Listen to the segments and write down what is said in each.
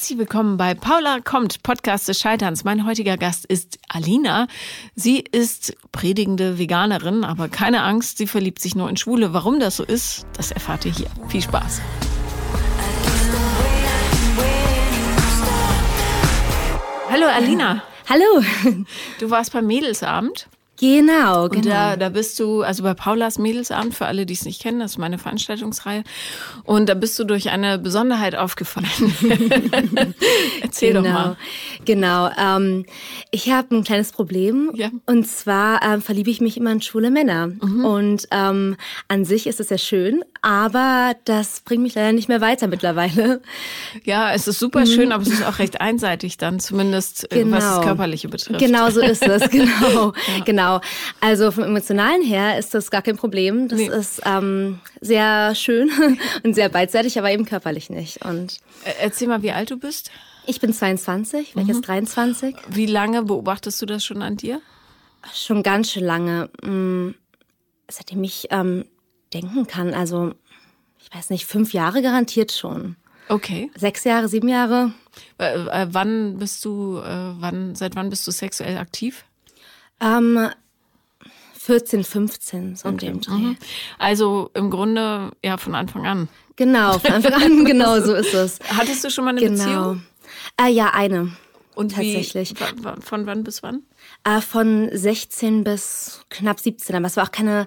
Herzlich willkommen bei Paula kommt, Podcast des Scheiterns. Mein heutiger Gast ist Alina. Sie ist predigende Veganerin, aber keine Angst, sie verliebt sich nur in Schwule. Warum das so ist, das erfahrt ihr hier. Viel Spaß. Hallo Alina. Hallo. Du warst beim Mädelsabend. Genau, Und genau. da, da bist du, also bei Paulas Mädelsabend, für alle, die es nicht kennen, das ist meine Veranstaltungsreihe. Und da bist du durch eine Besonderheit aufgefallen. Erzähl genau, doch mal. Genau. Ähm, ich habe ein kleines Problem. Ja. Und zwar ähm, verliebe ich mich immer in schwule Männer. Mhm. Und ähm, an sich ist es ja schön, aber das bringt mich leider nicht mehr weiter mittlerweile. Ja, es ist super schön, aber es ist auch recht einseitig dann, zumindest äh, was das Genau. Körperliche betrifft. Genau so ist es, genau. Genau. Also vom Emotionalen her ist das gar kein Problem. Das Nee. ist ähm, sehr schön und sehr beidseitig, aber eben körperlich nicht. Und Äh, Erzähl mal, wie alt du bist. ich bin 22, werde Mhm. jetzt 23. Wie lange beobachtest du das schon an dir? Schon ganz schön lange. mm, Seitdem ich ähm, denken kann. Also, ich weiß nicht, fünf Jahre garantiert schon. Okay. Sechs Jahre, sieben Jahre. Äh, äh, wann bist du, äh, wann, seit wann bist du sexuell aktiv? Ähm, 14, 15, so in dem Dreh. Mhm. Also im Grunde ja von Anfang an. Genau, von Anfang an, genau so ist es. Hattest du schon mal eine Genau. Beziehung? Äh, ja, eine. Und Tatsächlich. Wie, von wann bis wann? Äh, von 16 bis knapp 17. Aber es war auch keine,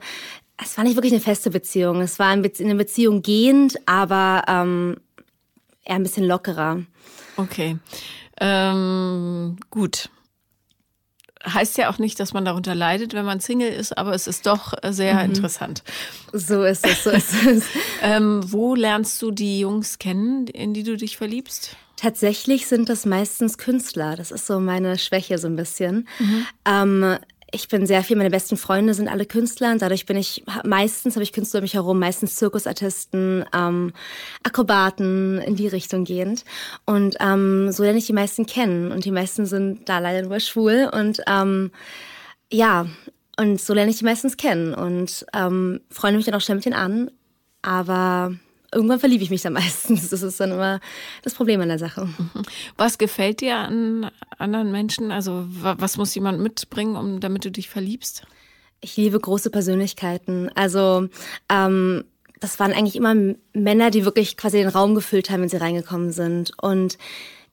es war nicht wirklich eine feste Beziehung. Es war Bezie- eine Beziehung gehend, aber ähm, eher ein bisschen lockerer. Okay. Ähm, gut. Heißt ja auch nicht, dass man darunter leidet, wenn man Single ist, aber es ist doch sehr Mhm. interessant. So ist es, so ist es. Ähm, wo lernst du die Jungs kennen, in die du dich verliebst? Tatsächlich sind das meistens Künstler. Das ist so meine Schwäche so ein bisschen. Ähm, ich bin sehr viel, meine besten Freunde sind alle Künstler und dadurch bin ich, meistens habe ich Künstler um mich herum, meistens Zirkusartisten, ähm, Akrobaten in die Richtung gehend. Und ähm, so lerne ich die meisten kennen und die meisten sind da leider nur schwul und ähm, ja, und so lerne ich die meistens kennen und ähm, freue mich dann auch schnell mit denen an, aber irgendwann verliebe ich mich dann meistens. Das ist dann immer das Problem an der Sache. Was gefällt dir an anderen Menschen? Also wa- was muss jemand mitbringen, um damit du dich verliebst? Ich liebe große Persönlichkeiten. Also ähm, das waren eigentlich immer Männer, die wirklich quasi den Raum gefüllt haben, wenn sie reingekommen sind. Und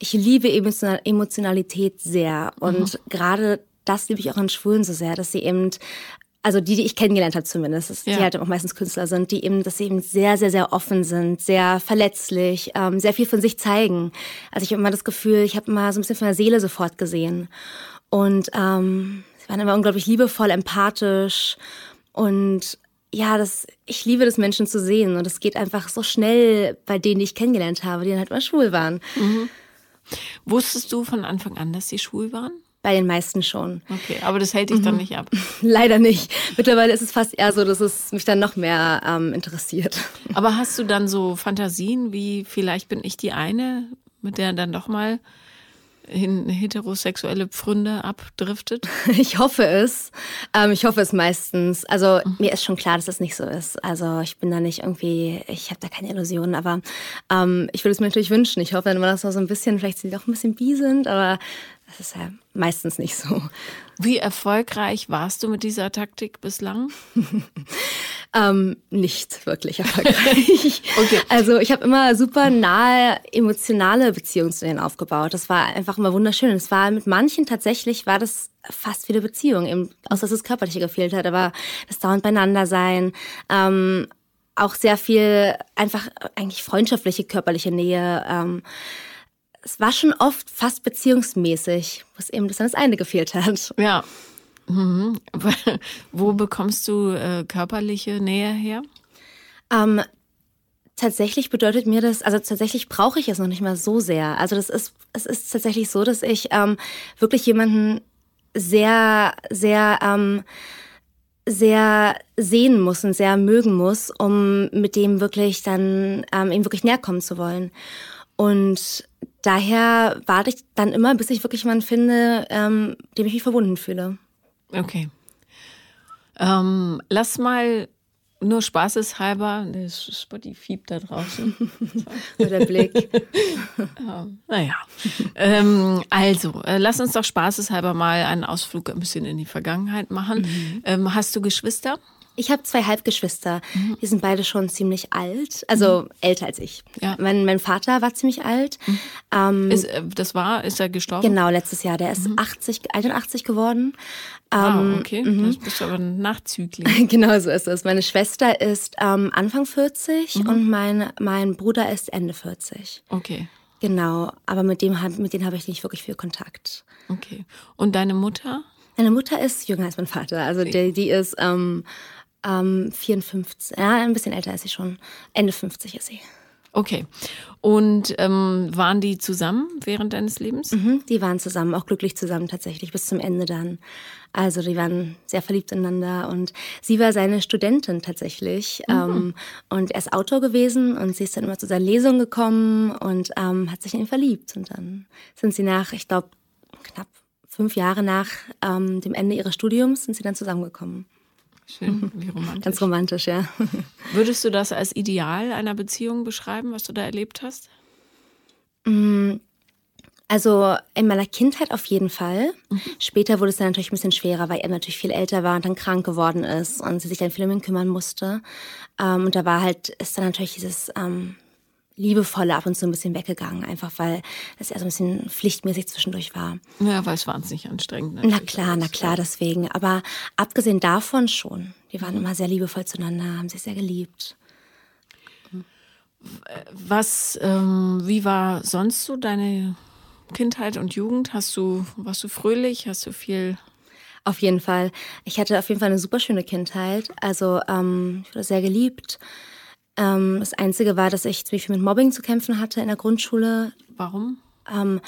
ich liebe Emotional- Emotionalität sehr. Und gerade das liebe ich auch an Schwulen so sehr, dass sie eben also die, die ich kennengelernt habe zumindest, dass Ja. die halt auch meistens Künstler sind, die eben, dass sie eben sehr, sehr, sehr offen sind, sehr verletzlich, ähm, sehr viel von sich zeigen. Also ich habe immer das Gefühl, ich habe mal so ein bisschen von der Seele sofort gesehen. Und ähm, sie waren immer unglaublich liebevoll, empathisch und ja, das, ich liebe das, Menschen zu sehen. Und es geht einfach so schnell bei denen, die ich kennengelernt habe, die dann halt mal schwul waren. Wusstest du von Anfang an, dass sie schwul waren? Bei den meisten schon. Okay, aber das hält dich dann nicht ab. Leider nicht. Mittlerweile ist es fast eher so, dass es mich dann noch mehr ähm, interessiert. Aber hast du dann so Fantasien, wie vielleicht bin ich die eine, mit der dann doch mal in heterosexuelle Pfründe abdriftet? Ich hoffe es. Ähm, ich hoffe es meistens. Also mir ist schon klar, dass das nicht so ist. Also ich bin da nicht irgendwie, ich habe da keine Illusionen, aber ähm, ich würde es mir natürlich wünschen. Ich hoffe dann immer, dass wir so ein bisschen, vielleicht sie doch ein bisschen bi sind, aber das ist ja meistens nicht so. Wie erfolgreich warst du mit dieser Taktik bislang? Ähm, nicht wirklich erfolgreich. Okay. Also ich habe immer super nahe emotionale Beziehungen zu denen aufgebaut. Das war einfach immer wunderschön. Es war mit manchen tatsächlich war das fast wie eine Beziehung, eben, außer dass das Körperliche gefehlt hat, aber das dauernd beieinander sein, ähm, auch sehr viel einfach eigentlich freundschaftliche körperliche Nähe. Ähm, es war schon oft fast beziehungsmäßig, was eben das dann das eine gefehlt hat. Ja. Mhm. Wo bekommst du äh, körperliche Nähe her? Ähm, tatsächlich bedeutet mir das, also tatsächlich brauche ich es noch nicht mal so sehr. Also das ist, es ist tatsächlich so, dass ich ähm, wirklich jemanden sehr, sehr, ähm, sehr sehen muss und sehr mögen muss, um mit dem wirklich dann ähm, ihm wirklich näher kommen zu wollen. Und daher warte ich dann immer, bis ich wirklich jemanden finde, ähm, dem ich mich verbunden fühle. Okay. Ähm, lass mal nur spaßeshalber, das Spotty fiebt da draußen. So. der Blick. ja, naja. Ähm, also, äh, lass uns doch spaßeshalber mal einen Ausflug ein bisschen in die Vergangenheit machen. Mhm. Ähm, hast du Geschwister? Ich habe zwei Halbgeschwister. Mhm. Die sind beide schon ziemlich alt, also mhm. älter als ich. Ja. Mein, mein Vater war ziemlich alt. Mhm. Ähm, ist, äh, das war, ist er gestorben? Genau, letztes Jahr. Der ist 80, mhm. 81 geworden. Ah, ähm, okay. Mhm. Das bist du aber nachzüglich. genau so ist es. Meine Schwester ist ähm, Anfang 40 mhm. und mein, mein Bruder ist Ende 40. Okay. Genau, aber mit dem mit denen habe ich nicht wirklich viel Kontakt. Okay. Und deine Mutter? Meine Mutter ist jünger als mein Vater. Also die, die ist ähm, ähm, 54, ja, ein bisschen älter ist sie schon. Ende 50 ist sie. Okay. Und ähm, waren die zusammen während deines Lebens? Mhm, die waren zusammen, auch glücklich zusammen tatsächlich, bis zum Ende dann. Also die waren sehr verliebt ineinander und sie war seine Studentin tatsächlich. Mhm. Ähm, und er ist Autor gewesen und sie ist dann immer zu seinen Lesungen gekommen und ähm, hat sich in ihn verliebt. Und dann sind sie nach, ich glaube, knapp fünf Jahre nach ähm, dem Ende ihres Studiums sind sie dann zusammengekommen. Schön, wie romantisch. Ganz romantisch, ja. Würdest du das als Ideal einer Beziehung beschreiben, was du da erlebt hast? Mm, also in meiner Kindheit auf jeden Fall. Mhm. Später wurde es dann natürlich ein bisschen schwerer, weil er natürlich viel älter war und dann krank geworden ist und sie sich dann viel um ihn kümmern musste. Ähm, und da war halt, ist dann natürlich dieses ähm, Liebevolle ab und zu ein bisschen weggegangen, einfach weil das ja so ein bisschen pflichtmäßig zwischendurch war. Ja, weil es wahnsinnig anstrengend. Na klar, na klar, deswegen. Aber abgesehen davon schon. Die waren immer sehr liebevoll zueinander, haben sich sehr geliebt. Was, ähm, wie war sonst so deine Kindheit und Jugend? Hast du, warst du fröhlich? Hast du viel auf jeden Fall. Ich hatte auf jeden Fall eine super schöne Kindheit. Also ähm, ich wurde sehr geliebt. Ähm, das Einzige war, dass ich ziemlich viel mit Mobbing zu kämpfen hatte in der Grundschule. Warum? Ähm,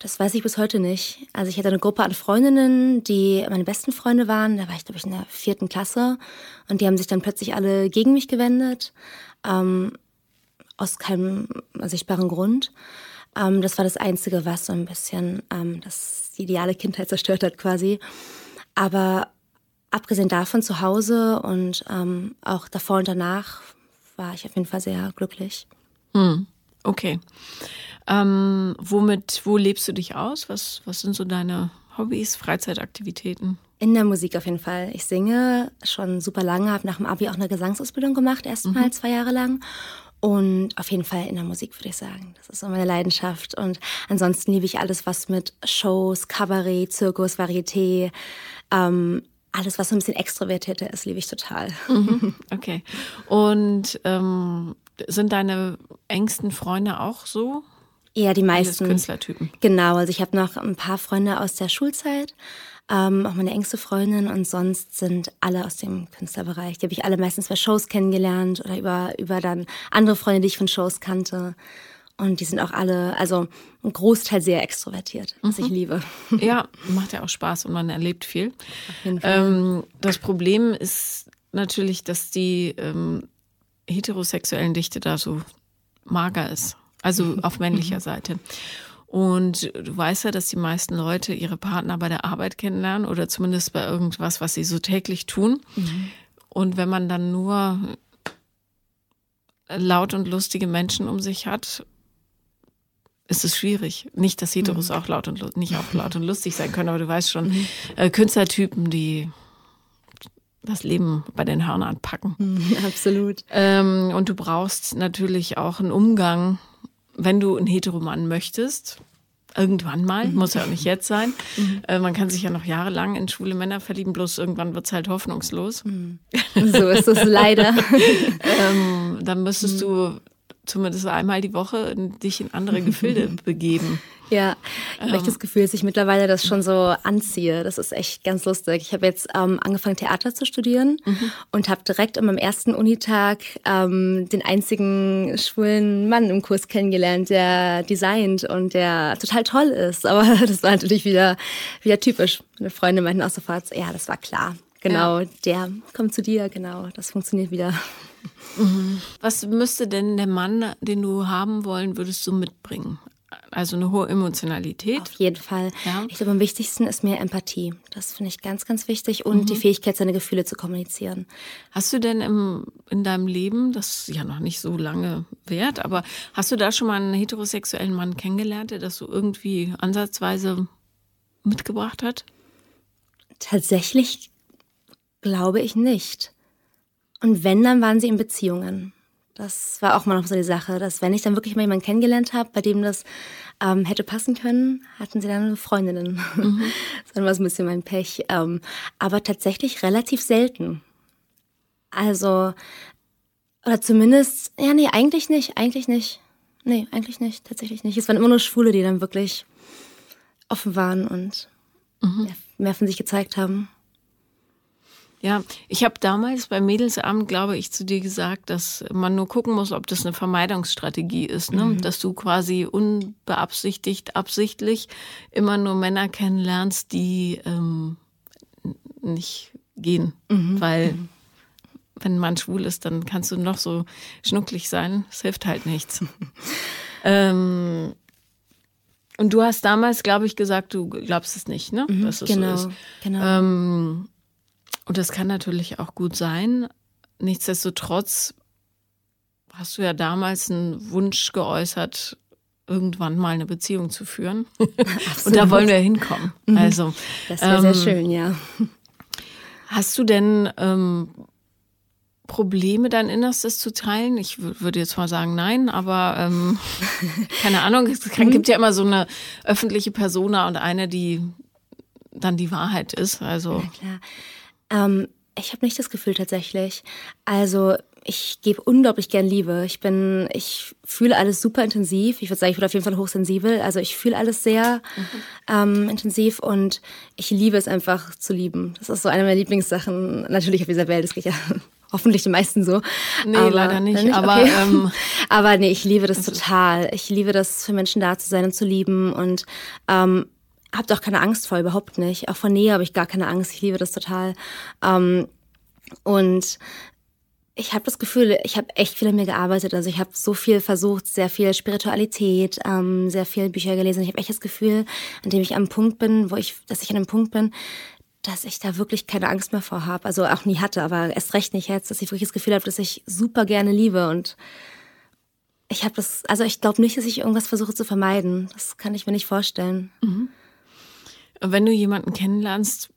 das weiß ich bis heute nicht. Also ich hatte eine Gruppe an Freundinnen, die meine besten Freunde waren. Da war ich, glaube ich, in der vierten Klasse. Und die haben sich dann plötzlich alle gegen mich gewendet. Ähm, aus keinem sichtbaren Grund. Ähm, das war das Einzige, was so ein bisschen ähm, das ideale Kindheit zerstört hat quasi. Aber abgesehen davon zu Hause und ähm, auch davor und danach war ich auf jeden Fall sehr glücklich. Hm. Okay. Ähm, womit, wo lebst du dich aus? Was, was sind so deine Hobbys, Freizeitaktivitäten? In der Musik auf jeden Fall. Ich singe schon super lange, habe nach dem Abi auch eine Gesangsausbildung gemacht, erstmal mhm. zwei Jahre lang. Und auf jeden Fall in der Musik, würde ich sagen. Das ist so meine Leidenschaft. Und ansonsten liebe ich alles, was mit Shows, Kabarett, Zirkus, Varieté, ähm, alles, was so ein bisschen extrovertierter ist, liebe ich total. Mhm. Okay. Und ähm, sind deine engsten Freunde auch so? Ja, die meisten. Künstlertypen. Genau, also ich habe noch ein paar Freunde aus der Schulzeit, ähm, auch meine engste Freundin und sonst sind alle aus dem Künstlerbereich. Die habe ich alle meistens bei Shows kennengelernt oder über, über dann andere Freunde, die ich von Shows kannte. Und die sind auch alle, also ein Großteil sehr extrovertiert, was mhm. ich liebe. Ja, macht ja auch Spaß und man erlebt viel. Auf jeden Fall. Ähm, das Problem ist natürlich, dass die ähm, heterosexuellen Dichte da so mager ist. Also auf männlicher mhm. Seite. Und du weißt ja, dass die meisten Leute ihre Partner bei der Arbeit kennenlernen oder zumindest bei irgendwas, was sie so täglich tun. Mhm. Und wenn man dann nur laut und lustige Menschen um sich hat ist es schwierig. Nicht, dass Heteros mhm. auch laut und nicht auch laut und lustig sein können, aber du weißt schon, mhm. äh, Künstlertypen, die das Leben bei den Hörnern packen. Mhm, absolut. Ähm, und du brauchst natürlich auch einen Umgang, wenn du einen Heteroman möchtest. Irgendwann mal, mhm. muss ja auch nicht jetzt sein. Mhm. Äh, man kann sich ja noch jahrelang in schwule Männer verlieben, bloß irgendwann wird es halt hoffnungslos. Mhm. So ist es leider. ähm, dann müsstest du zumindest einmal die Woche dich in andere Gefilde begeben. Ja, ich habe ähm. das Gefühl, dass ich mittlerweile das schon so anziehe. Das ist echt ganz lustig. Ich habe jetzt ähm, angefangen, Theater zu studieren mhm. und habe direkt an meinem ersten Unitag ähm, den einzigen schwulen Mann im Kurs kennengelernt, der designt und der total toll ist. Aber das war natürlich wieder, wieder typisch. Meine Freunde meinten auch sofort, ja, das war klar. Genau, ja. der kommt zu dir, genau, das funktioniert wieder. Mhm. Was müsste denn der Mann, den du haben wollen würdest, du mitbringen? also eine hohe Emotionalität. Auf jeden Fall. Ja. Ich glaube, am wichtigsten ist mir Empathie. Das finde ich ganz, ganz wichtig. Und mhm. die Fähigkeit, seine Gefühle zu kommunizieren. Hast du denn im, in deinem Leben, das ja noch nicht so lange währt, aber hast du da schon mal einen heterosexuellen Mann kennengelernt, der das so irgendwie ansatzweise mitgebracht hat? Tatsächlich glaube ich nicht. Und wenn, dann waren sie in Beziehungen. Das war auch mal noch so die Sache, dass wenn ich dann wirklich mal jemanden kennengelernt habe, bei dem das ähm, hätte passen können, hatten sie dann Freundinnen. Mhm. das war ein bisschen mein Pech. Ähm, aber tatsächlich relativ selten. Also, oder zumindest, ja, nee, eigentlich nicht, eigentlich nicht. Nee, eigentlich nicht, tatsächlich nicht. Es waren immer nur Schwule, die dann wirklich offen waren und mhm. mehr, mehr von sich gezeigt haben. Ja, ich habe damals beim Mädelsabend, glaube ich, zu dir gesagt, dass man nur gucken muss, ob das eine Vermeidungsstrategie ist, ne? Mhm. dass du quasi unbeabsichtigt, absichtlich immer nur Männer kennenlernst, die ähm, nicht gehen, mhm. weil mhm. wenn man schwul ist, dann kannst du noch so schnucklig sein, es hilft halt nichts. ähm, und du hast damals, glaube ich, gesagt, du glaubst es nicht, ne? Mhm, dass es genau, so ist. genau. Ähm, und das kann natürlich auch gut sein. Nichtsdestotrotz hast du ja damals einen Wunsch geäußert, irgendwann mal eine Beziehung zu führen. Und da wollen wir hinkommen. Mhm. Also, das wäre ähm, sehr schön, ja. Hast du denn ähm, Probleme, dein Innerstes zu teilen? Ich würde jetzt mal sagen, nein, aber ähm, keine Ahnung. Es mhm. gibt ja immer so eine öffentliche Persona und eine, die dann die Wahrheit ist. Also. Ja, klar. Ähm, ich habe nicht das Gefühl tatsächlich. Also ich gebe unglaublich gern Liebe. Ich bin, ich fühle alles super intensiv. Ich würde sagen, ich bin auf jeden Fall hochsensibel. Also ich fühle alles sehr mhm. ähm, intensiv und ich liebe es einfach zu lieben. Das ist so eine meiner Lieblingssachen. Natürlich auf dieser Welt. Das geht ja hoffentlich den meisten so. Nee, aber, leider nicht. nicht? Aber, okay. ähm, aber nee, ich liebe das also total. Ich liebe das, für Menschen da zu sein und zu lieben und ähm, habe auch keine Angst vor, überhaupt nicht. Auch vor Nähe habe ich gar keine Angst. Ich liebe das total. Ähm, und ich habe das Gefühl, ich habe echt viel an mir gearbeitet. Also ich habe so viel versucht, sehr viel Spiritualität, ähm, sehr viel Bücher gelesen. Ich habe echt das Gefühl, an dem ich am Punkt bin, wo ich, dass ich an einem Punkt bin, dass ich da wirklich keine Angst mehr vor habe. Also auch nie hatte, aber erst recht nicht jetzt, dass ich wirklich das Gefühl habe, dass ich super gerne liebe und ich habe das, also ich glaube nicht, dass ich irgendwas versuche zu vermeiden. Das kann ich mir nicht vorstellen. Mhm. Wenn du jemanden kennenlernst,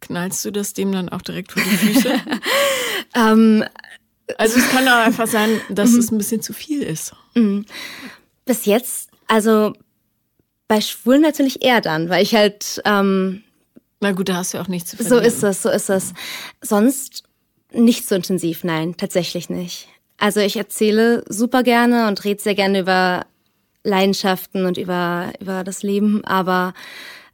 knallst du das dem dann auch direkt vor die Füße? ähm, also es kann auch einfach sein, dass es ein bisschen zu viel ist. Mhm. Bis jetzt, also bei Schwulen natürlich eher dann, weil ich halt. Ähm, Na gut, da hast du auch nichts zu verlieren. So ist es, so ist es. Sonst nicht so intensiv, nein, tatsächlich nicht. Also ich erzähle super gerne und rede sehr gerne über Leidenschaften und über, über das Leben, aber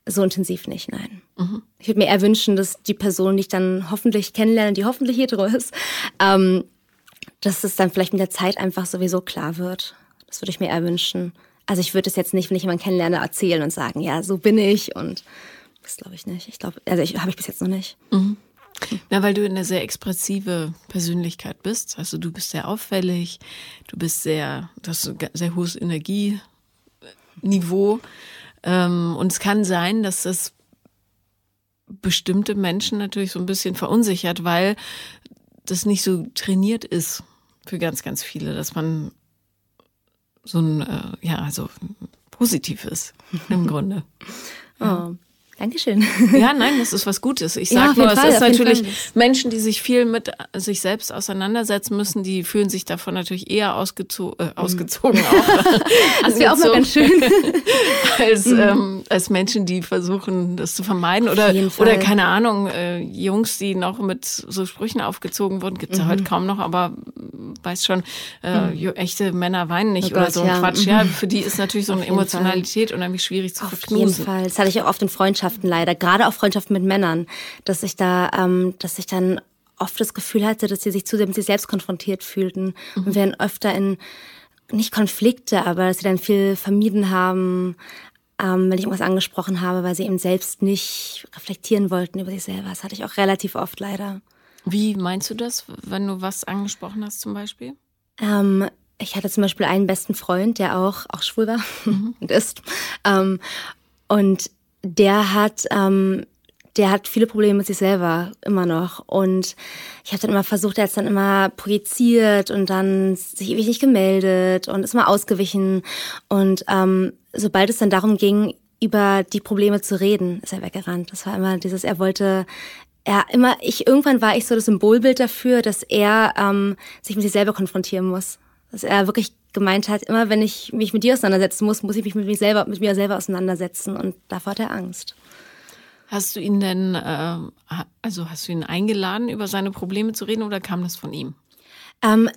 so intensiv nicht, nein. Mhm. Ich würde mir eher wünschen, dass die Person, die ich dann hoffentlich kennenlerne, die hoffentlich hetero ist, ähm, dass es dann vielleicht mit der Zeit einfach sowieso klar wird. Das würde ich mir eher wünschen. Also ich würde es jetzt nicht, wenn ich jemanden kennenlerne, erzählen und sagen, ja, so bin ich und das glaube ich nicht. Ich glaube, also ich habe ich bis jetzt noch nicht. Mhm. Na, weil du eine sehr expressive Persönlichkeit bist. Also du bist sehr auffällig, du bist sehr, du hast ein sehr hohes Energieniveau. Ähm, und es kann sein, dass das bestimmte Menschen natürlich so ein bisschen verunsichert, weil das nicht so trainiert ist für ganz, ganz viele, dass man so ein, äh, ja, also positiv ist im Grunde. Ja. Oh. Dankeschön. Ja, nein, das ist was Gutes. Ich sag ja, nur, es ist natürlich Menschen, die sich viel mit sich selbst auseinandersetzen müssen, die fühlen sich davon natürlich eher ausgezo äh, mhm. ausgezogen auch. das wäre auch mal ganz schön. als, mhm. ähm, als Menschen, die versuchen, das zu vermeiden. Oder, oder keine Ahnung, äh, Jungs, die noch mit so Sprüchen aufgezogen wurden, gibt's mhm. ja heute kaum noch, aber weiß schon, äh, mhm. echte Männer weinen nicht oh oder Gott, so ein ja. Quatsch. Ja, mhm. für die ist natürlich so eine Emotionalität Fall. unheimlich schwierig zu Auf verknusen. Auf jeden Fall. Das hatte ich auch oft in Freundschaften Freundschaften leider, gerade auch Freundschaften mit Männern, dass ich da, ähm, dass ich dann oft das Gefühl hatte, dass sie sich zu mit sich selbst konfrontiert fühlten mhm. und werden öfter in nicht Konflikte, aber dass sie dann viel vermieden haben, ähm, wenn ich irgendwas angesprochen habe, weil sie eben selbst nicht reflektieren wollten über sich selber. Das hatte ich auch relativ oft leider. Wie meinst du das, wenn du was angesprochen hast zum Beispiel? Ähm, ich hatte zum Beispiel einen besten Freund, der auch, auch schwul war mhm. und ist. Ähm, und der hat, ähm, der hat viele Probleme mit sich selber immer noch. Und ich habe dann immer versucht, er hat dann immer projiziert und dann sich ewig nicht gemeldet und ist mal ausgewichen. Und ähm, sobald es dann darum ging, über die Probleme zu reden, ist er weggerannt. Das war immer dieses, er wollte, er immer, ich, irgendwann war ich so das Symbolbild dafür, dass er ähm, sich mit sich selber konfrontieren muss. Dass er wirklich gemeint hat, immer wenn ich mich mit dir auseinandersetzen muss, muss ich mich mit mir selber, mit mir selber auseinandersetzen. Und davor hat er Angst. Hast du ihn denn, äh, also hast du ihn eingeladen, über seine Probleme zu reden oder kam das von ihm? Ähm,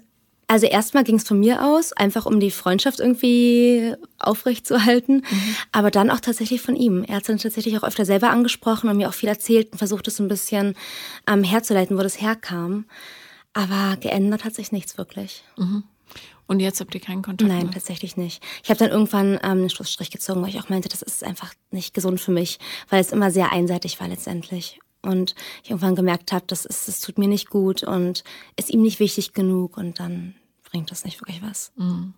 also erstmal ging es von mir aus, einfach um die Freundschaft irgendwie aufrechtzuerhalten, mhm. aber dann auch tatsächlich von ihm. Er hat es dann tatsächlich auch öfter selber angesprochen und mir auch viel erzählt und versucht es so ein bisschen ähm, herzuleiten, wo das herkam. Aber geändert hat sich nichts wirklich. Mhm. Und jetzt habt ihr keinen Kontakt Nein, mehr? tatsächlich nicht. Ich habe dann irgendwann ähm, einen Schlussstrich gezogen, weil ich auch meinte, das ist einfach nicht gesund für mich, weil es immer sehr einseitig war letztendlich. Und ich irgendwann gemerkt habe, das, ist, das tut mir nicht gut und ist ihm nicht wichtig genug und dann bringt das nicht wirklich was. Mhm.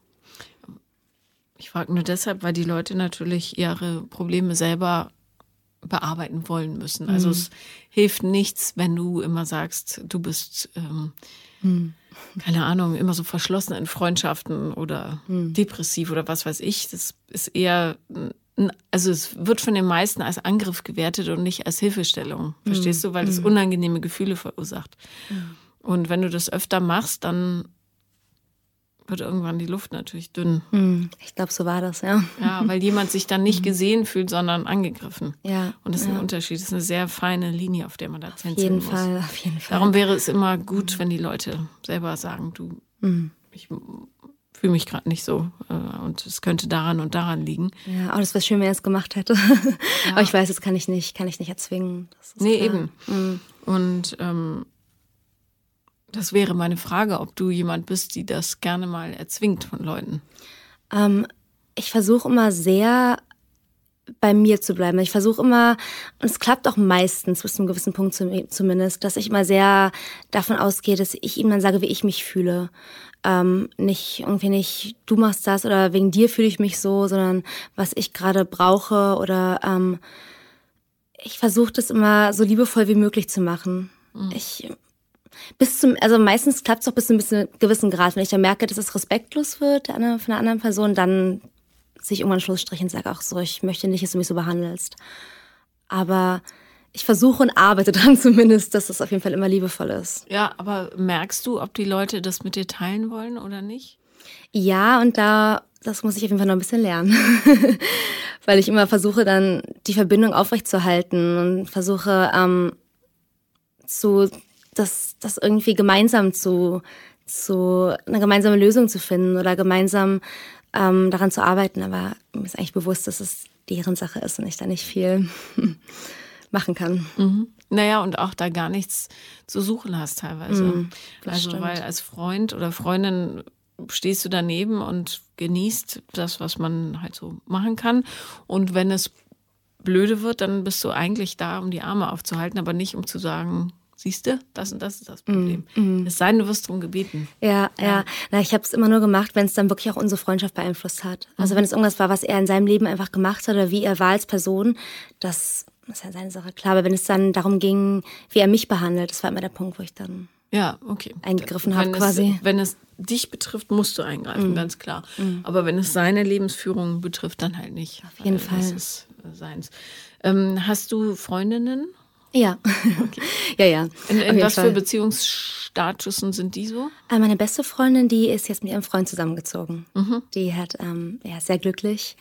Ich frage nur deshalb, weil die Leute natürlich ihre Probleme selber bearbeiten wollen müssen. Also mhm. es hilft nichts, wenn du immer sagst, du bist ähm, mhm keine Ahnung, immer so verschlossen in Freundschaften oder hm. depressiv oder was weiß ich. Das ist eher, also es wird von den meisten als Angriff gewertet und nicht als Hilfestellung. Verstehst hm. du? Weil es hm. unangenehme Gefühle verursacht. Hm. Und wenn du das öfter machst, dann wird irgendwann die Luft natürlich dünn. Hm, ich glaube, so war das, ja. Ja, weil jemand sich dann nicht hm. gesehen fühlt, sondern angegriffen. Ja. Und das ist ja. ein Unterschied. Das ist eine sehr feine Linie, auf der man da Auf jeden muss. Fall, auf jeden Fall. Darum wäre es immer gut, wenn die Leute selber sagen, du, mhm. ich fühle mich gerade nicht so äh, und es könnte daran und daran liegen. Ja, aber das wäre schön, wenn er es gemacht hätte. Ja. aber ich weiß, das kann ich nicht, kann ich nicht erzwingen. nee, klar. eben. Mhm. Und ähm, das wäre meine Frage, ob du jemand bist, die das gerne mal erzwingt von Leuten. Ähm, ich versuche immer sehr bei mir zu bleiben. Ich versuche immer, und es klappt auch meistens bis zu einem gewissen Punkt zumindest, dass ich immer sehr davon ausgehe, dass ich ihm dann sage, wie ich mich fühle. Ähm, nicht irgendwie nicht, du machst das oder wegen dir fühle ich mich so, sondern was ich gerade brauche oder ähm, ich versuche das immer so liebevoll wie möglich zu machen. Mhm. Ich bis zum, also meistens klappt es auch bis zu einem gewissen Grad. Wenn ich dann merke, dass es respektlos wird von einer anderen Person, dann ziehe ich irgendwann einen Schlussstrich und sage auch so, ich möchte nicht, dass du mich so behandelst. Aber ich versuche und arbeite dran zumindest, dass das auf jeden Fall immer liebevoll ist. Ja, aber merkst du, ob die Leute das mit dir teilen wollen oder nicht? Ja, und da, das muss ich auf jeden Fall noch ein bisschen lernen. Weil ich immer versuche, dann die Verbindung aufrechtzuerhalten und versuche, ähm, zu das, das irgendwie gemeinsam zu, zu, eine gemeinsame Lösung zu finden oder gemeinsam ähm, daran zu arbeiten. Aber mir ist eigentlich bewusst, dass es deren Sache ist und ich da nicht viel machen kann. Mhm. Naja, und auch da gar nichts zu suchen hast teilweise. Mhm, also, stimmt. weil als Freund oder Freundin stehst du daneben und genießt das, was man halt so machen kann. Und wenn es blöde wird, dann bist du eigentlich da, um die Arme aufzuhalten, aber nicht um zu sagen, siehst du, das und das ist das Problem. Mm, Es sei denn, du wirst darum gebeten. Ja, ja. ja. Na, ich habe es immer nur gemacht, wenn es dann wirklich auch unsere Freundschaft beeinflusst hat. Also mhm. wenn es irgendwas war, was er in seinem Leben einfach gemacht hat oder wie er war als Person, das ist ja seine Sache. Klar, aber wenn es dann darum ging, wie er mich behandelt, das war immer der Punkt, wo ich dann ja, okay. eingegriffen habe quasi. wenn es dich betrifft, musst du eingreifen, mm. ganz klar. Mm. Aber wenn es seine Lebensführung betrifft, dann halt nicht. Auf jeden Fall. Das ist äh, seins. Ähm, hast du Freundinnen? Ja. Okay. ja, ja. In, in was Fall. für Beziehungsstatusen sind die so? Äh, meine beste Freundin, die ist jetzt mit ihrem Freund zusammengezogen. Mhm. Die hat, ähm, ja, sehr glücklich.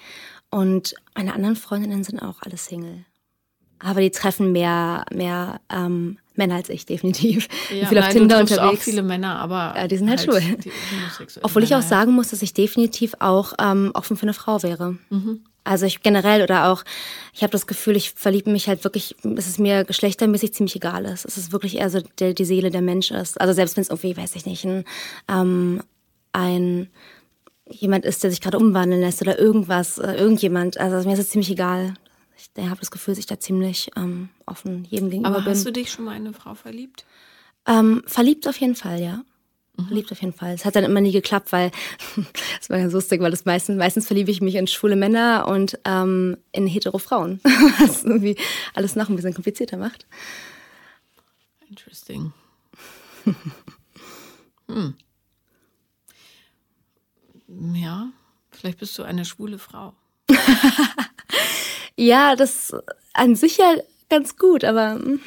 Und meine anderen Freundinnen sind auch alle Single. Aber die treffen mehr, mehr ähm, Männer als ich, definitiv. Ja, viel auf nein, Tinder du unterwegs. auch viele Männer, aber. Ja, die sind halt, halt schwul. Obwohl ich auch sagen muss, dass ich definitiv auch ähm, offen für eine Frau wäre. Mhm. Also ich generell oder auch, ich habe das Gefühl, ich verliebe mich halt wirklich, dass es mir geschlechtermäßig ziemlich egal ist. Es ist wirklich eher so der, die Seele der Mensch ist. Also selbst wenn es irgendwie, weiß ich nicht, ein, ähm, ein jemand ist, der sich gerade umwandeln lässt oder irgendwas, äh, irgendjemand. Also mir ist es ziemlich egal. Ich, habe das Gefühl, dass ich da ziemlich ähm, offen jedem gegenüber Aber bin. hast du dich schon mal in eine Frau verliebt? Ähm, verliebt auf jeden Fall, ja. Verliebt auf jeden Fall. Es hat dann immer nie geklappt, weil das war ganz lustig, weil das meistens, meistens verliebe ich mich in schwule Männer und ähm, in hetero Frauen. Was irgendwie alles noch ein bisschen komplizierter macht. Interesting. hm. Ja, vielleicht bist du eine schwule Frau. ja, das an sich ja ganz gut, aber hm,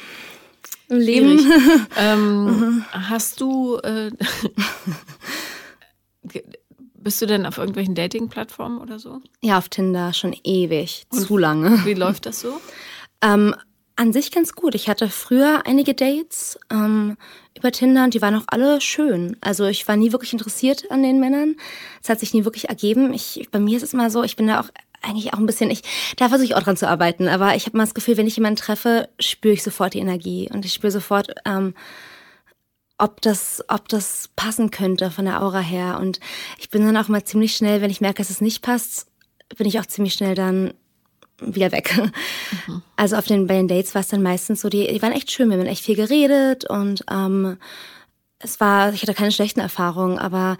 im Leben. ähm, mhm. Hast du, äh, bist du denn auf irgendwelchen Dating-Plattformen oder so? Ja, auf Tinder schon ewig, Und zu lange. Wie läuft das so? Ähm, an sich ganz gut. Ich hatte früher einige Dates ähm, über Tinder und die waren auch alle schön. Also ich war nie wirklich interessiert an den Männern. Es hat sich nie wirklich ergeben. Ich, bei mir ist es immer so, ich bin da auch eigentlich auch ein bisschen, ich, da versuche ich auch dran zu arbeiten, aber ich habe mal das Gefühl, wenn ich jemanden treffe, spüre ich sofort die Energie und ich spüre sofort, ähm, ob das, ob das passen könnte von der Aura her. Und ich bin dann auch mal ziemlich schnell, wenn ich merke, dass es nicht passt, bin ich auch ziemlich schnell dann wieder weg. Mhm. Also auf den, bei den Dates war es dann meistens so, die, die waren echt schön, wir haben echt viel geredet und ähm, es war, ich hatte keine schlechten Erfahrungen, aber